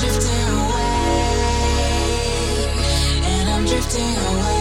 Sometimes I feel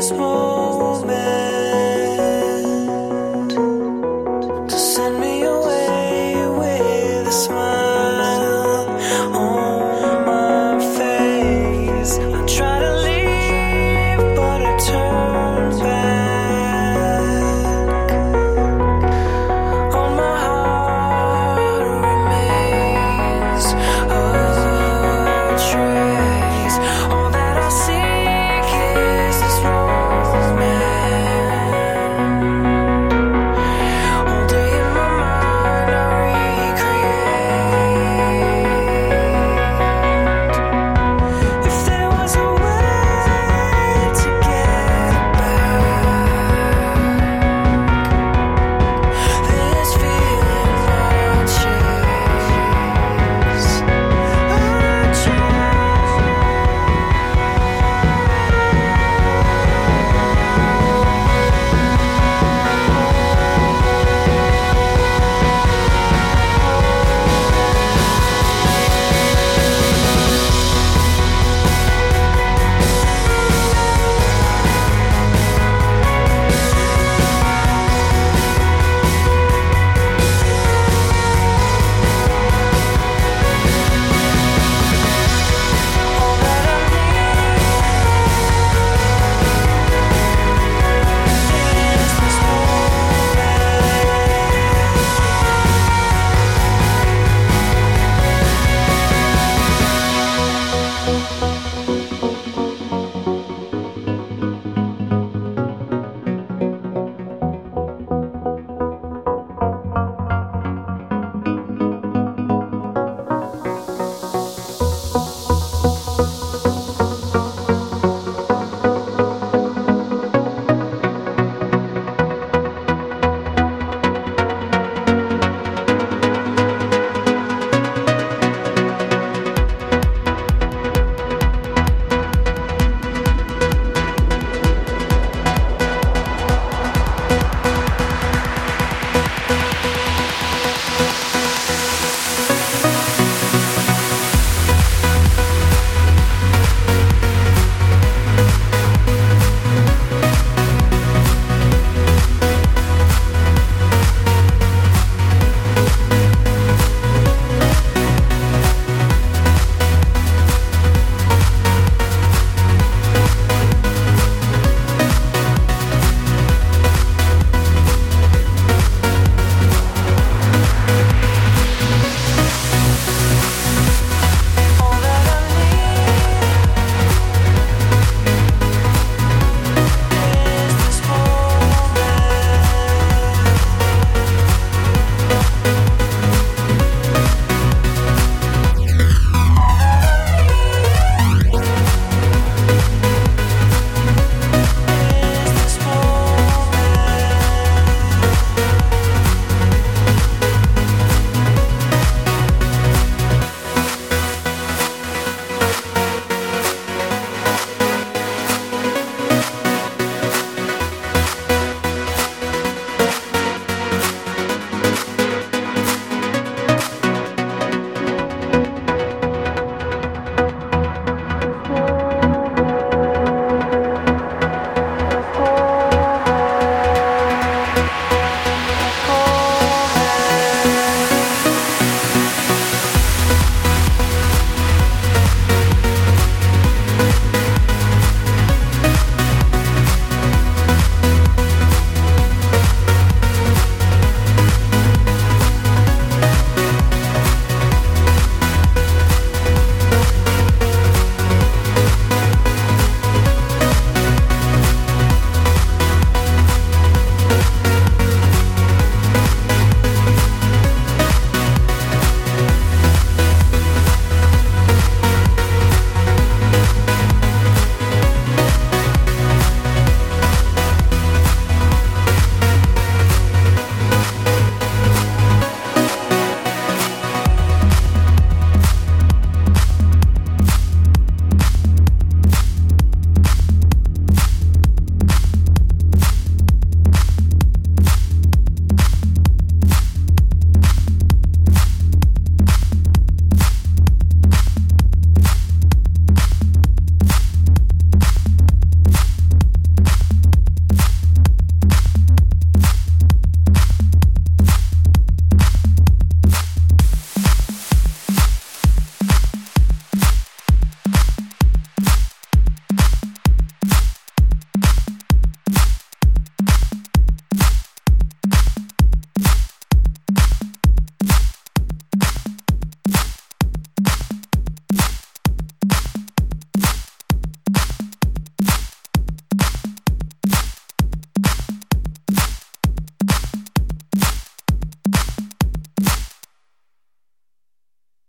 this.